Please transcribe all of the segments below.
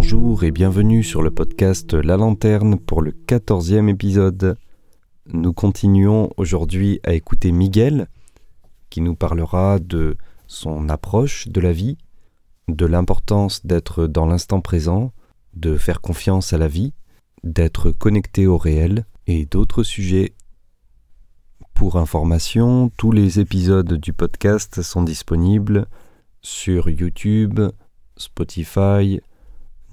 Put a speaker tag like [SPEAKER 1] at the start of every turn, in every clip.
[SPEAKER 1] Bonjour et bienvenue sur le podcast La Lanterne pour le quatorzième épisode. Nous continuons aujourd'hui à écouter Miguel qui nous parlera de son approche de la vie, de l'importance d'être dans l'instant présent, de faire confiance à la vie, d'être connecté au réel et d'autres sujets. Pour information, tous les épisodes du podcast sont disponibles sur YouTube, Spotify,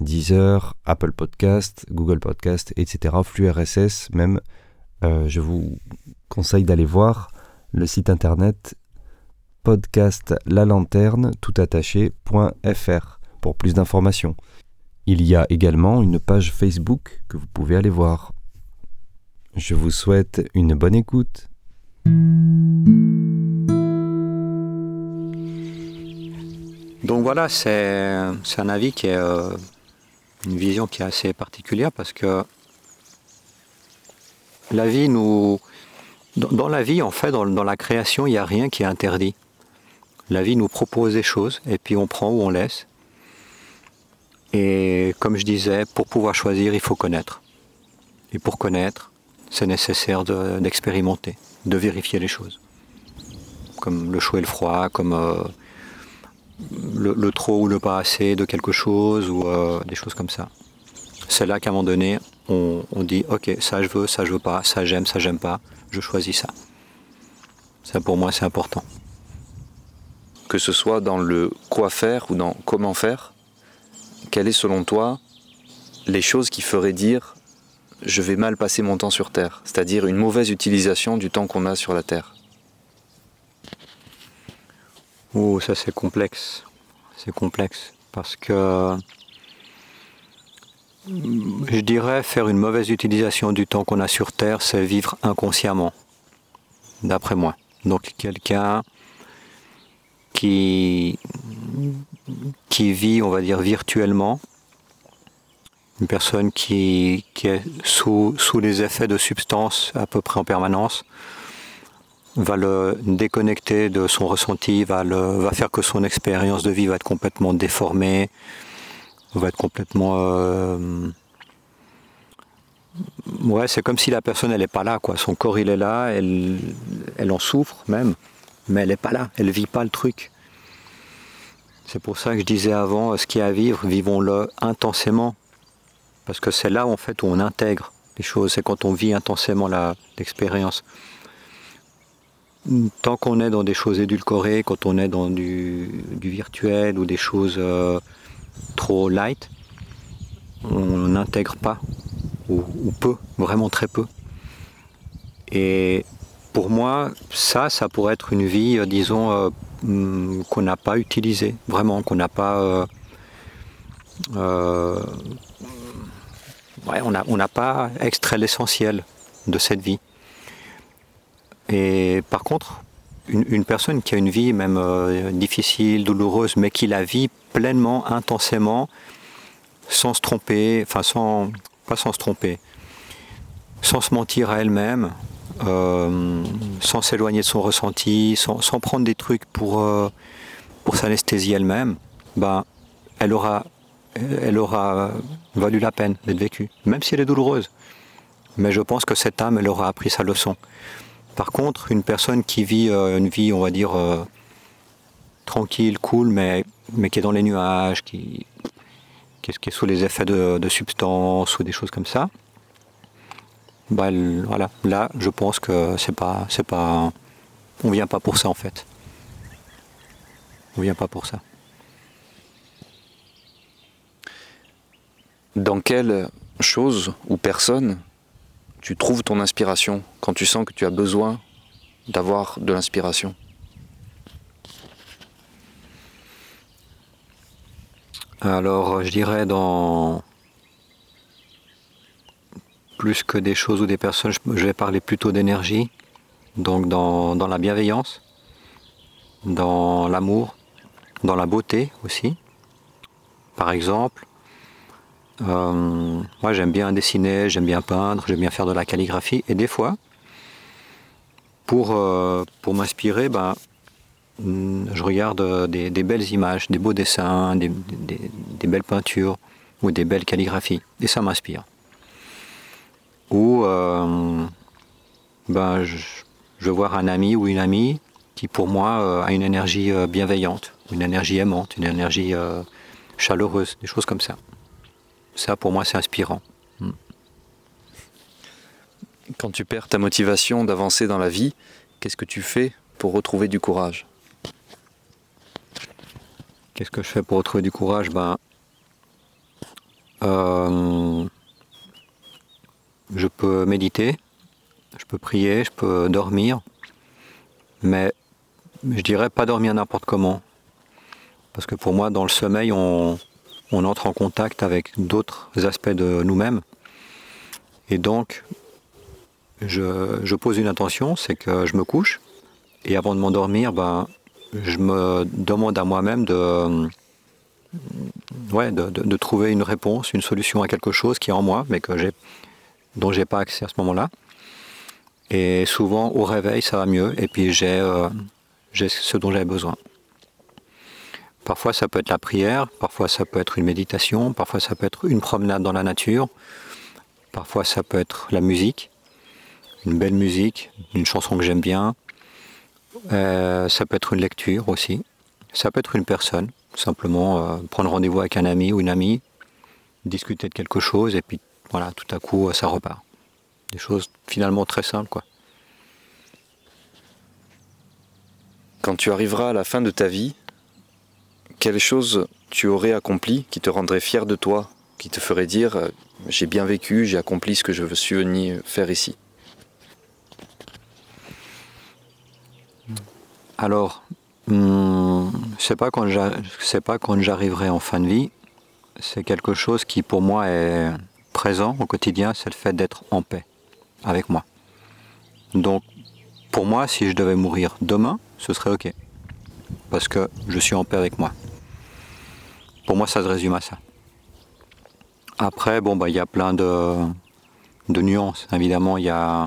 [SPEAKER 1] Deezer, Apple Podcast, Google Podcast, etc. Flux RSS même. Euh, je vous conseille d'aller voir le site internet podcast la lanterne tout attaché.fr pour plus d'informations. Il y a également une page Facebook que vous pouvez aller voir. Je vous souhaite une bonne écoute.
[SPEAKER 2] Donc voilà, c'est un avis qui est euh, une vision qui est assez particulière parce que la vie nous. Dans, la vie, en fait, dans, la création, il n'y a rien qui est interdit. La vie nous propose des choses et puis on prend ou on laisse. Et comme je disais, pour pouvoir choisir, il faut connaître. Et pour connaître, c'est nécessaire d'expérimenter, de, vérifier les choses. Comme le chaud et le froid, comme euh, le, trop ou le pas assez de quelque chose, ou euh, des choses comme ça. C'est là qu'à un moment donné, on, dit ok, ça je veux, ça je veux pas, ça j'aime, ça j'aime pas, je choisis ça. Ça pour moi c'est important.
[SPEAKER 3] Que ce soit dans le quoi faire ou dans comment faire, quelles est selon toi les choses qui feraient dire je vais mal passer mon temps sur Terre, c'est-à-dire une mauvaise utilisation du temps qu'on a sur la Terre
[SPEAKER 2] Oh, ça c'est complexe. C'est complexe parce que je dirais faire une mauvaise utilisation du temps qu'on a sur Terre, c'est vivre inconsciemment, d'après moi. Donc quelqu'un qui, qui vit, on va dire, virtuellement, une personne qui, est sous, sous les effets de substances à peu près en permanence, va le déconnecter de son ressenti, va, le, faire que son expérience de vie va être complètement déformée, va être complètement... Euh, ouais, c'est comme si la personne, elle n'est pas là, quoi. Son corps, il est là, elle, en souffre même, mais elle n'est pas là, elle vit pas le truc. C'est pour ça que je disais avant, ce qui est à vivre, vivons-le intensément. Parce que c'est là, en fait, où on intègre les choses, c'est quand on vit intensément l'expérience tant qu'on est dans des choses édulcorées, quand on est dans du, virtuel ou des choses euh, trop light, on n'intègre pas, ou, peu, vraiment très peu. Et pour moi, ça, ça pourrait être une vie, euh, disons, euh, mm, qu'on n'a pas utilisée, vraiment, qu'on n'a pas... Ouais, on n'a pas extrait l'essentiel de cette vie. Et par contre, une, personne qui a une vie même euh, difficile, douloureuse, mais qui la vit pleinement, intensément, sans se tromper, enfin sans, pas sans se tromper, sans se mentir à elle-même, euh, sans s'éloigner de son ressenti, sans, prendre des trucs pour, euh, pour s'anesthésier elle-même, ben, elle aura, elle aura valu la peine d'être vécue, même si elle est douloureuse. Mais je pense que cette âme, elle aura appris sa leçon. Par contre, une personne qui vit euh, une vie, on va dire, euh, tranquille, cool, mais, mais qui est dans les nuages, qui, qui, est, sous les effets de, substances ou des choses comme ça, bah, voilà, là, je pense que c'est pas, c'est pas, on vient pas pour ça en fait. On vient pas pour ça.
[SPEAKER 3] Dans quelle chose ou personne tu trouves ton inspiration quand tu sens que tu as besoin d'avoir de l'inspiration
[SPEAKER 2] Alors, je dirais dans plus que des choses ou des personnes, je vais parler plutôt d'énergie, donc dans, dans, la bienveillance, dans l'amour, dans la beauté aussi. Par exemple, euh, moi, j'aime bien dessiner, j'aime bien peindre, j'aime bien faire de la calligraphie. Et des fois, pour, euh, pour m'inspirer, ben, je regarde des, belles images, des beaux dessins, des, belles peintures, ou des belles calligraphies. Et ça m'inspire. Ou euh, ben, je, je vois un ami ou une amie qui pour moi euh, a une énergie euh, bienveillante, une énergie aimante, une énergie euh, chaleureuse, des choses comme ça. Ça pour moi c'est inspirant.
[SPEAKER 3] Quand tu perds ta motivation d'avancer dans la vie, qu'est-ce que tu fais pour retrouver du courage?
[SPEAKER 2] Qu'est-ce que je fais pour retrouver du courage? Ben, euh, Je peux méditer, je peux prier, je peux dormir, mais je dirais pas dormir n'importe comment. Parce que pour moi, dans le sommeil, on, on entre en contact avec d'autres aspects de nous-mêmes. Et donc, je, pose une intention, c'est que je me couche, et avant de m'endormir, ben, je me demande à moi-même de, ouais, trouver une réponse, une solution à quelque chose qui est en moi, mais que j'ai, dont j'ai pas accès à ce moment-là. Et souvent, au réveil, ça va mieux, et puis j'ai, euh, j'ai ce dont j'avais besoin. Parfois, ça peut être la prière, parfois, ça peut être une méditation, parfois, ça peut être une promenade dans la nature, parfois, ça peut être la musique, une belle musique, une chanson que j'aime bien. Euh, ça peut être une lecture aussi. Ça peut être une personne, simplement euh, prendre rendez-vous avec un ami ou une amie, discuter de quelque chose, et puis voilà, tout à coup, ça repart. Des choses finalement très simples, quoi.
[SPEAKER 3] Quand tu arriveras à la fin de ta vie, quelle chose tu aurais accompli qui te rendrait fier de toi, qui te ferait dire euh, j'ai bien vécu, j'ai accompli ce que je suis venu faire ici?
[SPEAKER 2] Alors, hum, c'est pas quand c'est pas quand j'arriverai en fin de vie, c'est quelque chose qui pour moi est présent au quotidien, c'est le fait d'être en paix avec moi. Donc, pour moi, si je devais mourir demain, ce serait ok, parce que je suis en paix avec moi. Pour moi, ça se résume à ça. Après, bon, bah, il y a plein de, nuances. Évidemment, il y a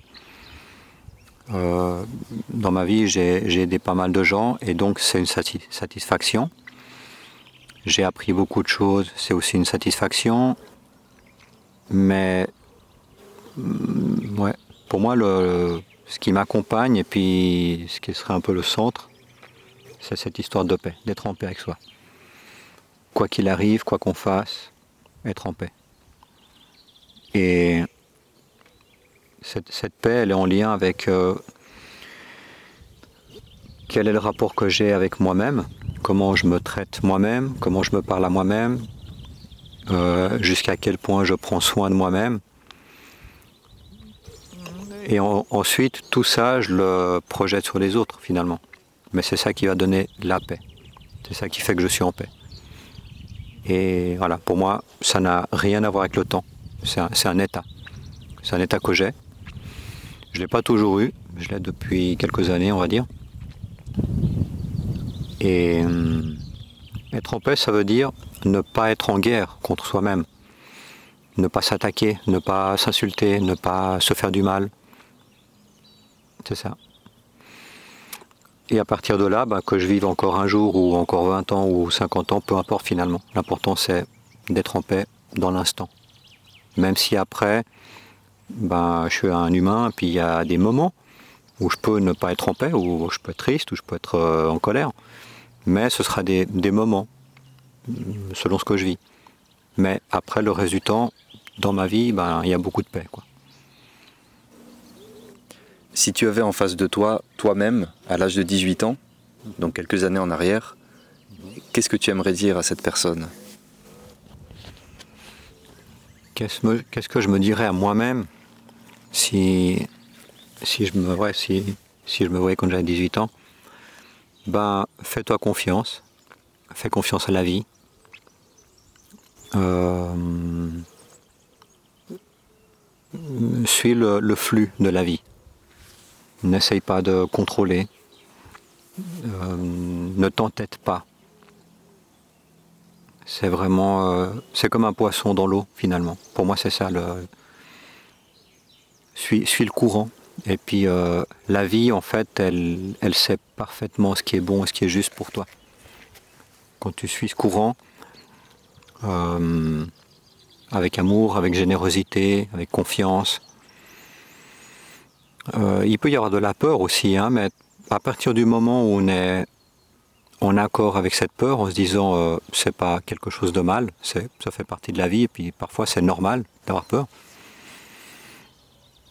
[SPEAKER 2] euh, dans ma vie, j'ai aidé pas mal de gens et donc c'est une sati- satisfaction. J'ai appris beaucoup de choses, c'est aussi une satisfaction. Mais mm, ouais, pour moi, ce qui m'accompagne et puis ce qui serait un peu le centre, c'est cette histoire de paix, d'être en paix avec soi. Quoi qu'il arrive, quoi qu'on fasse, être en paix. Et cette, paix, elle est en lien avec euh, quel est le rapport que j'ai avec moi-même, comment je me traite moi-même, comment je me parle à moi-même, euh, jusqu'à quel point je prends soin de moi-même. Et en- ensuite, tout ça, je le projette sur les autres finalement. Mais c'est ça qui va donner la paix. C'est ça qui fait que je suis en paix. Et voilà, pour moi, ça n'a rien à voir avec le temps. C'est un- état. C'est un état que j'ai. Je ne l'ai pas toujours eu, je l'ai depuis quelques années, on va dire. Et hum, être en paix, ça veut dire ne pas être en guerre contre soi-même, ne pas s'attaquer, ne pas s'insulter, ne pas se faire du mal. C'est ça. Et à partir de là, bah, que je vive encore un jour ou encore 20 ans ou 50 ans, peu importe finalement. L'important c'est d'être en paix dans l'instant. Même si après, ben, je suis un humain, puis il y a des moments où je peux ne pas être en paix, où je peux être triste, où je peux être euh, en colère. Mais ce sera des, des moments, selon ce que je vis. Mais après, le reste du temps, dans ma vie, ben, il y a beaucoup de paix. Quoi.
[SPEAKER 3] Si tu avais en face de toi toi-même, à l'âge de 18 ans, donc quelques années en arrière, qu'est-ce que tu aimerais dire à cette personne?
[SPEAKER 2] Qu'est-ce, que je me dirais à moi-même si, si, je me, voyais quand j'avais 18 ans? Ben, fais-toi confiance. Fais confiance à la vie. Euh, suis le flux de la vie. N'essaye pas de contrôler. Euh, ne t'entête pas. C'est vraiment, euh, c'est comme un poisson dans l'eau finalement. Pour moi, c'est ça. Le... Suis, le courant. Et puis euh, la vie, en fait, elle, elle sait parfaitement ce qui est bon et ce qui est juste pour toi. Quand tu suis ce courant, avec amour, avec générosité, avec confiance. Euh, il peut y avoir de la peur aussi, hein, mais à partir du moment où on est en accord avec cette peur, en se disant euh, c'est pas quelque chose de mal, ça fait partie de la vie, et puis parfois c'est normal d'avoir peur,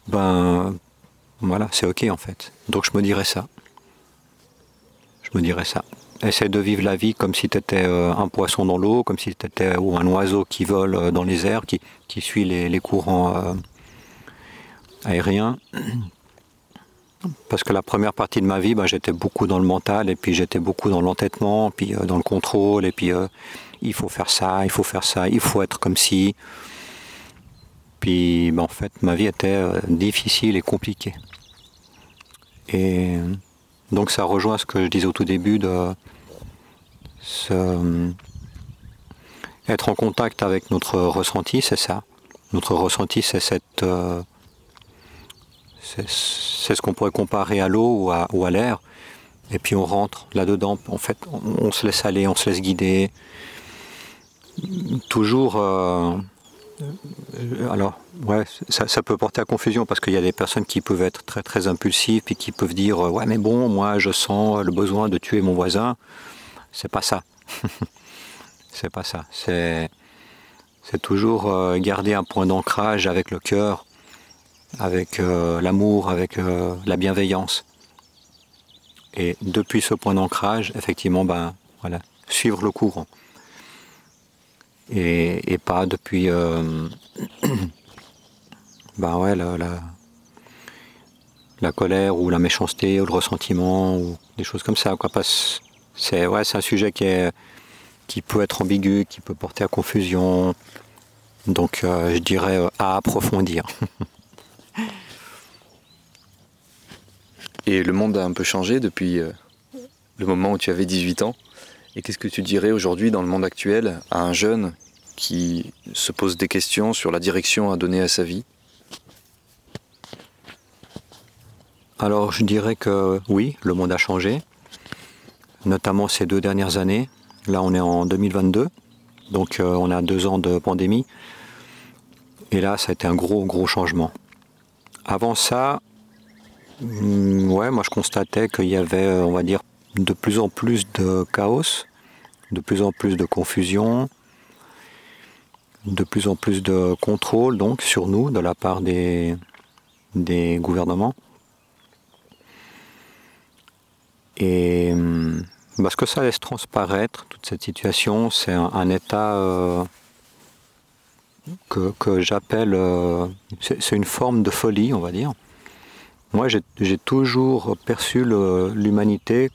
[SPEAKER 2] ben voilà, c'est ok en fait. Donc je me dirais ça. Je me dirais ça. Essaie de vivre la vie comme si tu étais euh, un poisson dans l'eau, comme si tu étais ou un oiseau qui vole euh, dans les airs, qui, suit les, courants aériens parce que la première partie de ma vie, ben, j'étais beaucoup dans le mental, et puis j'étais beaucoup dans l'entêtement, puis euh, dans le contrôle, et puis euh, il faut faire ça, il faut faire ça, il faut être comme si. Puis ben, en fait, ma vie était euh, difficile et compliquée. Et donc ça rejoint ce que je disais au tout début de être en contact avec notre ressenti, c'est ça. Notre ressenti, c'est cette c'est ce qu'on pourrait comparer à l'eau ou à, l'air. Et puis on rentre là-dedans. En fait, on, se laisse aller, on se laisse guider. Toujours. Euh, alors, ouais, ça, peut porter à confusion parce qu'il y a des personnes qui peuvent être très très impulsives et qui peuvent dire ouais mais bon moi je sens le besoin de tuer mon voisin. C'est pas ça. c'est pas ça. C'est toujours euh, garder un point d'ancrage avec le cœur avec euh, l'amour, avec euh, la bienveillance. Et depuis ce point d'ancrage, effectivement, ben, voilà, suivre le courant. Et, pas depuis euh, ben ouais, la, la, colère ou la méchanceté ou le ressentiment ou des choses comme ça. Quoi. C'est ouais, un sujet qui, est, qui peut être ambigu, qui peut porter à confusion. Donc je dirais à approfondir.
[SPEAKER 3] Et le monde a un peu changé depuis euh, le moment où tu avais 18 ans. Et qu'est-ce que tu dirais aujourd'hui dans le monde actuel à un jeune qui se pose des questions sur la direction à donner à sa vie?
[SPEAKER 2] Alors je dirais que oui, le monde a changé, notamment ces deux dernières années. Là on est en 2022, donc euh, on a deux ans de pandémie. Et là ça a été un gros gros changement. Avant ça, mm, ouais, moi je constatais qu'il y avait, euh, on va dire, de plus en plus de chaos, de plus en plus de confusion, de plus en plus de contrôle donc sur nous de la part des, des gouvernements. Et mm, ce que ça laisse transparaître, toute cette situation, c'est un, état euh, que, j'appelle, euh, c'est une forme de folie, on va dire. Moi, j'ai toujours perçu l'humanité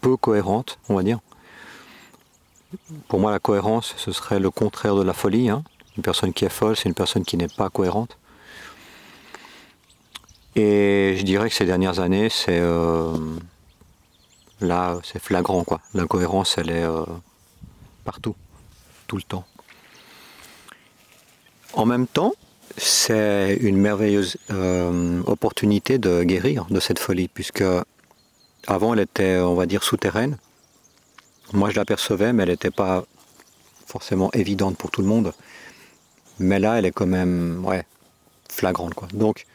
[SPEAKER 2] peu cohérente, on va dire. Pour moi, la cohérence, ce serait le contraire de la folie. Hein. Une personne qui est folle, c'est une personne qui n'est pas cohérente. Et je dirais que ces dernières années, c'est euh, là, c'est flagrant, quoi. L'incohérence, elle est euh, partout, tout le temps. En même temps, c'est une merveilleuse euh, opportunité de guérir de cette folie, puisque avant elle était, on va dire, souterraine. Moi je l'apercevais, mais elle n'était pas forcément évidente pour tout le monde. Mais là, elle est quand même flagrante. Donc,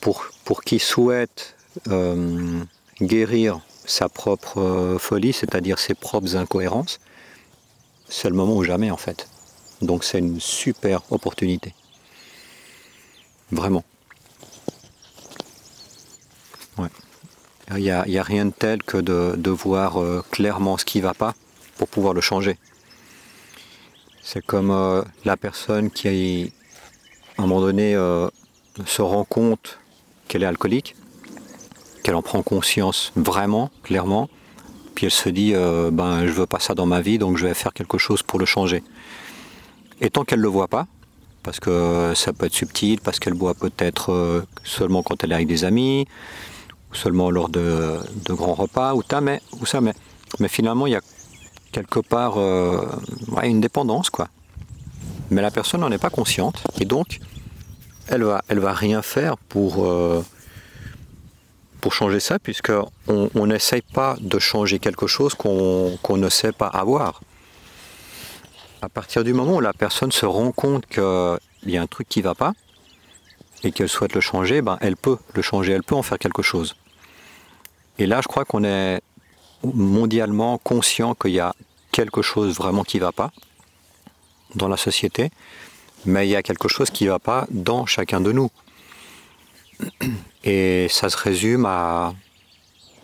[SPEAKER 2] pour, pour qui souhaite euh, guérir sa propre euh, folie, c'est-à-dire ses propres incohérences, c'est le moment ou jamais en fait. Donc c'est une super opportunité. Vraiment. Il n'y a, rien de tel que de, voir euh, clairement ce qui ne va pas pour pouvoir le changer. C'est comme euh, la personne qui, à un moment donné, euh, se rend compte qu'elle est alcoolique, qu'elle en prend conscience vraiment, clairement, puis elle se dit, ben, je veux pas ça dans ma vie, donc je vais faire quelque chose pour le changer. Et tant qu'elle ne le voit pas, parce que ça peut être subtil, parce qu'elle boit peut-être euh, seulement quand elle est avec des amis, seulement lors de, grands repas, ou, mais, ou ça, mais, finalement il y a quelque part euh, une dépendance, quoi. Mais la personne n'en est pas consciente, et donc elle va, va rien faire pour, euh, pour changer ça, puisqu'on n'essaye pas de changer quelque chose qu'on ne sait pas avoir. À partir du moment où la personne se rend compte qu'il y a un truc qui ne va pas et qu'elle souhaite le changer, ben, elle peut le changer, elle peut en faire quelque chose. Et là, je crois qu'on est mondialement conscient qu'il y a quelque chose vraiment qui ne va pas dans la société, mais il y a quelque chose qui ne va pas dans chacun de nous. Et ça se résume à,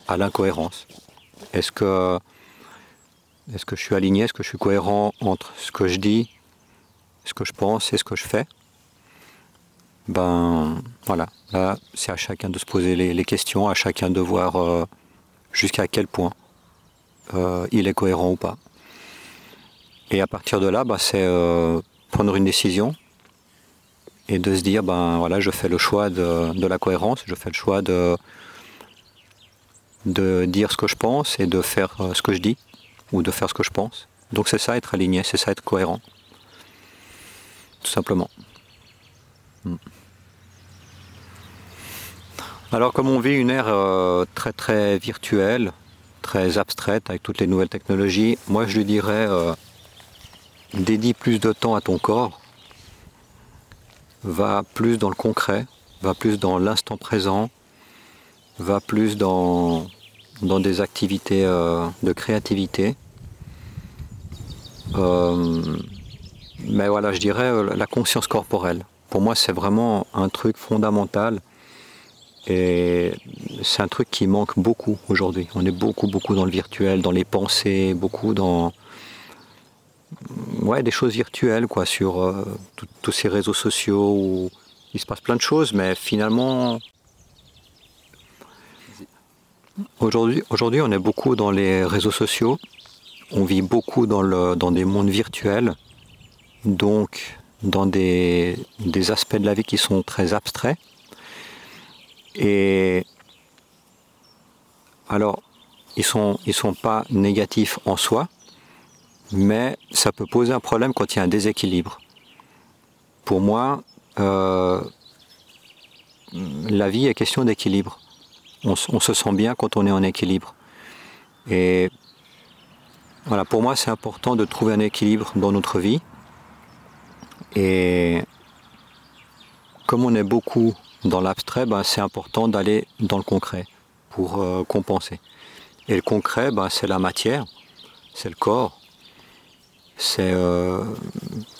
[SPEAKER 2] à l'incohérence. Est-ce que, est que je suis aligné, est-ce que je suis cohérent entre ce que je dis, ce que je pense et ce que je fais? Ben voilà, là c'est à chacun de se poser les, questions, à chacun de voir euh, jusqu'à quel point euh, il est cohérent ou pas. Et à partir de là, ben, c'est euh, prendre une décision et de se dire ben voilà, je fais le choix de la cohérence, je fais le choix de de dire ce que je pense et de faire ce que je dis, ou de faire ce que je pense. Donc c'est ça être aligné, c'est ça être cohérent. Tout simplement. Hmm. Alors comme on vit une ère euh, très très virtuelle, très abstraite avec toutes les nouvelles technologies, moi je lui dirais euh, dédie plus de temps à ton corps, va plus dans le concret, va plus dans l'instant présent, va plus dans, dans des activités euh, de créativité. Euh, mais voilà, je dirais euh, la conscience corporelle. Pour moi, c'est vraiment un truc fondamental. Et c'est un truc qui manque beaucoup aujourd'hui. On est beaucoup, beaucoup dans le virtuel, dans les pensées, beaucoup dans ouais, des choses virtuelles, quoi, sur tous ces réseaux sociaux où il se passe plein de choses, mais finalement, Aujourd'hui, aujourd'hui, on est beaucoup dans les réseaux sociaux. On vit beaucoup dans, le, dans des mondes virtuels, donc dans des, des aspects de la vie qui sont très abstraits. Et alors, ils ne sont, ils sont pas négatifs en soi, mais ça peut poser un problème quand il y a un déséquilibre. Pour moi, euh, la vie est question d'équilibre on, se sent bien quand on est en équilibre. Et voilà, pour moi, c'est important de trouver un équilibre dans notre vie. Et comme on est beaucoup dans l'abstrait, ben, c'est important d'aller dans le concret pour euh, compenser. Et le concret, ben, c'est la matière, c'est le corps, c'est euh,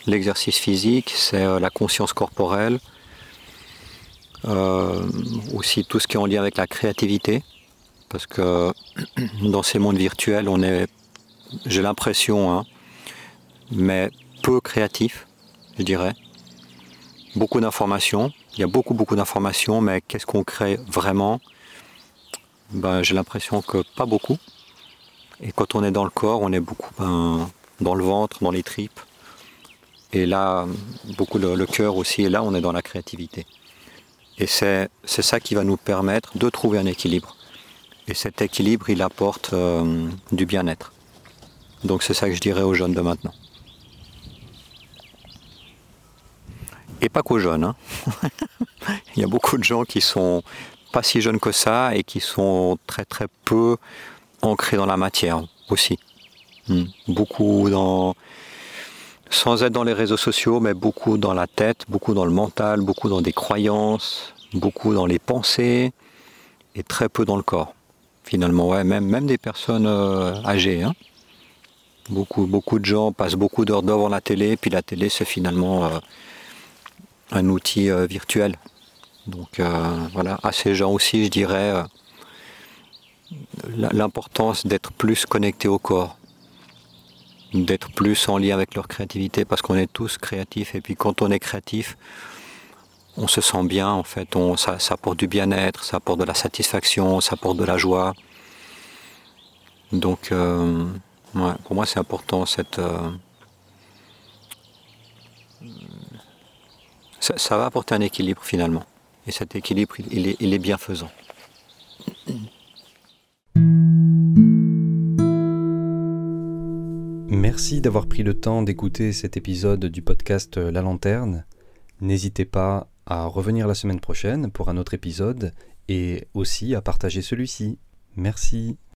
[SPEAKER 2] l'exercice physique, c'est euh, la conscience corporelle, aussi tout ce qui est en lien avec la créativité, parce que dans ces mondes virtuels, on est, j'ai l'impression, hein, mais peu créatif, je dirais. Beaucoup d'informations, il y a beaucoup beaucoup d'informations, mais qu'est-ce qu'on crée vraiment? Ben, J'ai l'impression que pas beaucoup. Et quand on est dans le corps, on est beaucoup ben, dans le ventre, dans les tripes. Et là, beaucoup le, le cœur aussi, et là on est dans la créativité. Et c'est ça qui va nous permettre de trouver un équilibre. Et cet équilibre, il apporte euh, du bien-être. Donc c'est ça que je dirais aux jeunes de maintenant. Et pas qu'aux jeunes. Hein. il y a beaucoup de gens qui sont pas si jeunes que ça et qui sont très très peu ancrés dans la matière aussi. Hmm. Beaucoup dans sans être dans les réseaux sociaux, mais beaucoup dans la tête, beaucoup dans le mental, beaucoup dans des croyances, beaucoup dans les pensées et très peu dans le corps. Finalement, même, des personnes euh, âgées. Hein. Beaucoup, beaucoup de gens passent beaucoup d'heures devant la télé, puis la télé c'est finalement euh, un outil euh, virtuel. Donc voilà, à ces gens aussi, je dirais l'importance d'être plus connecté au corps, d'être plus en lien avec leur créativité parce qu'on est tous créatifs et puis quand on est créatif, on se sent bien en fait, on, ça, apporte du bien-être, ça apporte de la satisfaction, ça apporte de la joie. Donc euh, pour moi c'est important cette... Euh, ça, va apporter un équilibre finalement. Et cet équilibre, il est, il est bienfaisant.
[SPEAKER 1] Merci d'avoir pris le temps d'écouter cet épisode du podcast La Lanterne. N'hésitez pas à revenir la semaine prochaine pour un autre épisode et aussi à partager celui-ci. Merci.